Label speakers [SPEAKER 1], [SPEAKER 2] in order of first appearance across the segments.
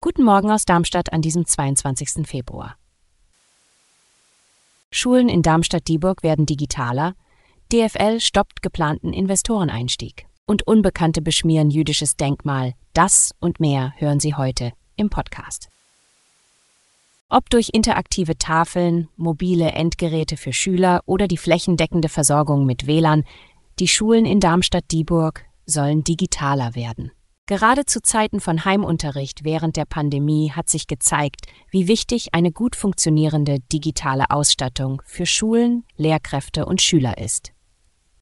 [SPEAKER 1] Guten Morgen aus Darmstadt an diesem 22. Februar. Schulen in Darmstadt-Dieburg werden digitaler, DFL stoppt geplanten Investoreneinstieg und Unbekannte beschmieren jüdisches Denkmal. Das und mehr hören Sie heute im Podcast. Ob durch interaktive Tafeln, mobile Endgeräte für Schüler oder die flächendeckende Versorgung mit WLAN, die Schulen in Darmstadt-Dieburg sollen digitaler werden. Gerade zu Zeiten von Heimunterricht während der Pandemie hat sich gezeigt, wie wichtig eine gut funktionierende digitale Ausstattung für Schulen, Lehrkräfte und Schüler ist.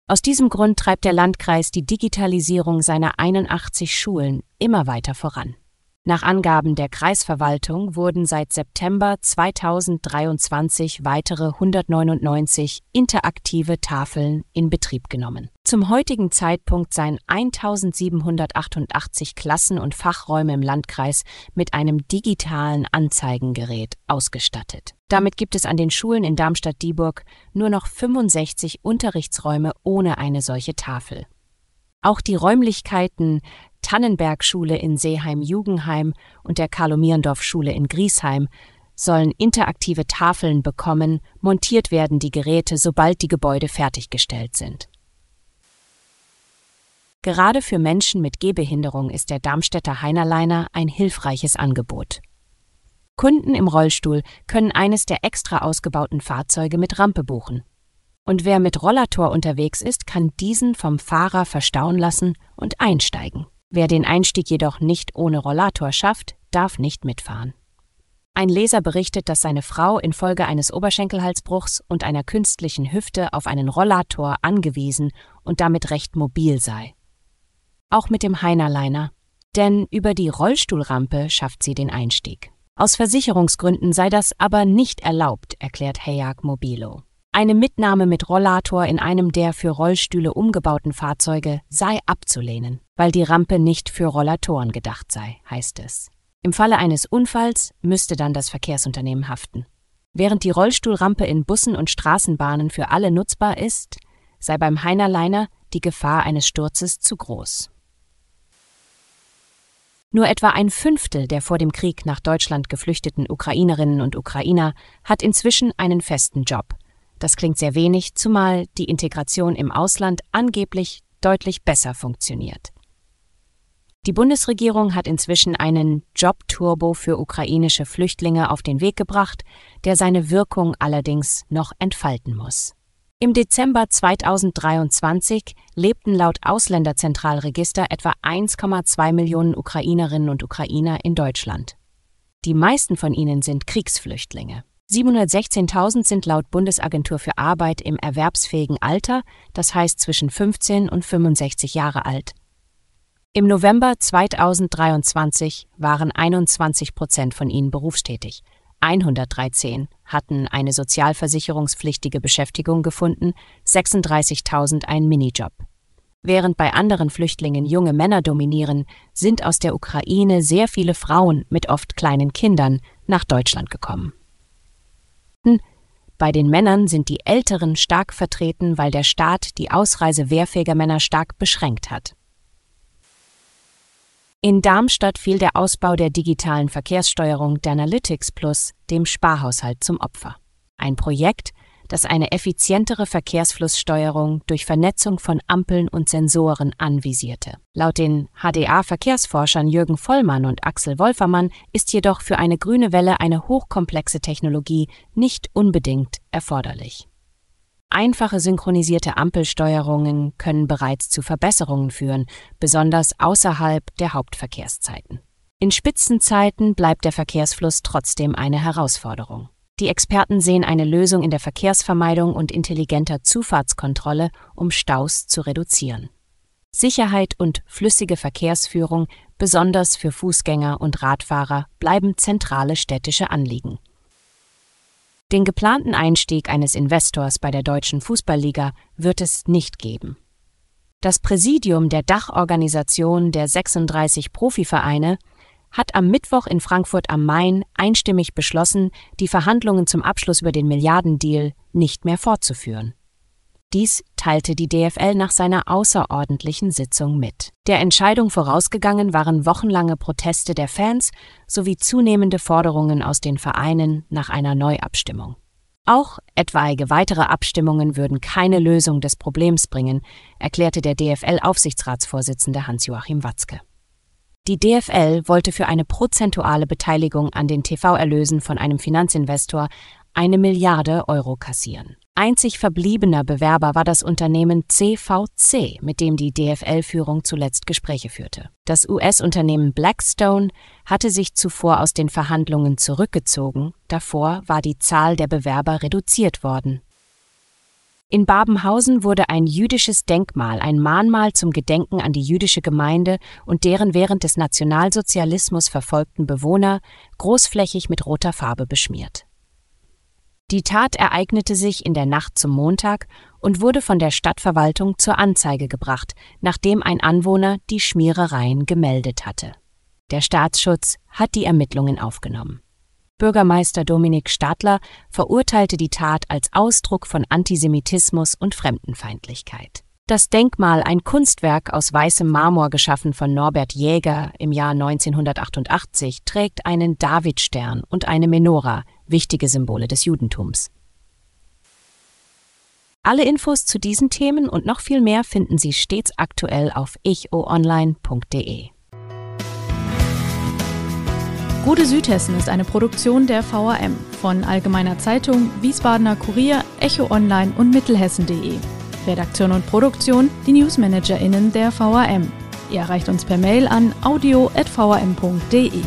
[SPEAKER 1] Aus diesem Grund treibt der Landkreis die Digitalisierung seiner 81 Schulen immer weiter voran. Nach Angaben der Kreisverwaltung wurden seit September 2023 weitere 199 interaktive Tafeln in Betrieb genommen. Zum heutigen Zeitpunkt seien 1788 Klassen und Fachräume im Landkreis mit einem digitalen Anzeigengerät ausgestattet. Damit gibt es an den Schulen in Darmstadt-Dieburg nur noch 65 Unterrichtsräume ohne eine solche Tafel. Auch die Räumlichkeiten Tannenberg-Schule in Seeheim-Jugenheim und der Karl-Mierendorf-Schule in Griesheim sollen interaktive Tafeln bekommen, montiert werden die Geräte, sobald die Gebäude fertiggestellt sind. Gerade für Menschen mit Gehbehinderung ist der Darmstädter Heinerleiner ein hilfreiches Angebot. Kunden im Rollstuhl können eines der extra ausgebauten Fahrzeuge mit Rampe buchen. Und wer mit Rollator unterwegs ist, kann diesen vom Fahrer verstauen lassen und einsteigen. Wer den Einstieg jedoch nicht ohne Rollator schafft, darf nicht mitfahren. Ein Leser berichtet, dass seine Frau infolge eines Oberschenkelhalsbruchs und einer künstlichen Hüfte auf einen Rollator angewiesen und damit recht mobil sei. Auch mit dem Heinerliner, denn über die Rollstuhlrampe schafft sie den Einstieg. Aus Versicherungsgründen sei das aber nicht erlaubt, erklärt Hayag Mobilo. Eine Mitnahme mit Rollator in einem der für Rollstühle umgebauten Fahrzeuge sei abzulehnen, weil die Rampe nicht für Rollatoren gedacht sei, heißt es. Im Falle eines Unfalls müsste dann das Verkehrsunternehmen haften. Während die Rollstuhlrampe in Bussen und Straßenbahnen für alle nutzbar ist, sei beim Heinerliner die Gefahr eines Sturzes zu groß. Nur etwa ein Fünftel der vor dem Krieg nach Deutschland geflüchteten Ukrainerinnen und Ukrainer hat inzwischen einen festen Job, das klingt sehr wenig, zumal die Integration im Ausland angeblich deutlich besser funktioniert. Die Bundesregierung hat inzwischen einen Jobturbo für ukrainische Flüchtlinge auf den Weg gebracht, der seine Wirkung allerdings noch entfalten muss. Im Dezember 2023 lebten laut Ausländerzentralregister etwa 1,2 Millionen Ukrainerinnen und Ukrainer in Deutschland. Die meisten von ihnen sind Kriegsflüchtlinge. 716.000 sind laut Bundesagentur für Arbeit im erwerbsfähigen Alter, das heißt zwischen 15 und 65 Jahre alt. Im November 2023 waren 21 Prozent von ihnen berufstätig. 113 hatten eine sozialversicherungspflichtige Beschäftigung gefunden, 36.000 einen Minijob. Während bei anderen Flüchtlingen junge Männer dominieren, sind aus der Ukraine sehr viele Frauen mit oft kleinen Kindern nach Deutschland gekommen. Bei den Männern sind die Älteren stark vertreten, weil der Staat die Ausreise wehrfähiger Männer stark beschränkt hat. In Darmstadt fiel der Ausbau der digitalen Verkehrssteuerung Danalytics Plus dem Sparhaushalt zum Opfer. Ein Projekt, das eine effizientere Verkehrsflusssteuerung durch Vernetzung von Ampeln und Sensoren anvisierte. Laut den HDA-Verkehrsforschern Jürgen Vollmann und Axel Wolfermann ist jedoch für eine grüne Welle eine hochkomplexe Technologie nicht unbedingt erforderlich. Einfache synchronisierte Ampelsteuerungen können bereits zu Verbesserungen führen, besonders außerhalb der Hauptverkehrszeiten. In Spitzenzeiten bleibt der Verkehrsfluss trotzdem eine Herausforderung. Die Experten sehen eine Lösung in der Verkehrsvermeidung und intelligenter Zufahrtskontrolle, um Staus zu reduzieren. Sicherheit und flüssige Verkehrsführung, besonders für Fußgänger und Radfahrer, bleiben zentrale städtische Anliegen. Den geplanten Einstieg eines Investors bei der Deutschen Fußballliga wird es nicht geben. Das Präsidium der Dachorganisation der 36 Profivereine hat am Mittwoch in Frankfurt am Main einstimmig beschlossen, die Verhandlungen zum Abschluss über den Milliardendeal nicht mehr fortzuführen. Dies teilte die DFL nach seiner außerordentlichen Sitzung mit. Der Entscheidung vorausgegangen waren wochenlange Proteste der Fans sowie zunehmende Forderungen aus den Vereinen nach einer Neuabstimmung. Auch etwaige weitere Abstimmungen würden keine Lösung des Problems bringen, erklärte der DFL-Aufsichtsratsvorsitzende Hans-Joachim Watzke. Die DFL wollte für eine prozentuale Beteiligung an den TV-Erlösen von einem Finanzinvestor eine Milliarde Euro kassieren. Einzig verbliebener Bewerber war das Unternehmen CVC, mit dem die DFL-Führung zuletzt Gespräche führte. Das US-Unternehmen Blackstone hatte sich zuvor aus den Verhandlungen zurückgezogen, davor war die Zahl der Bewerber reduziert worden. In Babenhausen wurde ein jüdisches Denkmal, ein Mahnmal zum Gedenken an die jüdische Gemeinde und deren während des Nationalsozialismus verfolgten Bewohner, großflächig mit roter Farbe beschmiert. Die Tat ereignete sich in der Nacht zum Montag und wurde von der Stadtverwaltung zur Anzeige gebracht, nachdem ein Anwohner die Schmierereien gemeldet hatte. Der Staatsschutz hat die Ermittlungen aufgenommen. Bürgermeister Dominik Stadler verurteilte die Tat als Ausdruck von Antisemitismus und Fremdenfeindlichkeit. Das Denkmal, ein Kunstwerk aus weißem Marmor geschaffen von Norbert Jäger im Jahr 1988, trägt einen Davidstern und eine Menora, wichtige Symbole des Judentums. Alle Infos zu diesen Themen und noch viel mehr finden Sie stets aktuell auf ichoonline.de.
[SPEAKER 2] Gute Südhessen ist eine Produktion der VRM von Allgemeiner Zeitung, Wiesbadener Kurier, Echo Online und Mittelhessen.de. Redaktion und Produktion die NewsmanagerInnen der VRM. Ihr erreicht uns per Mail an audio.vrm.de.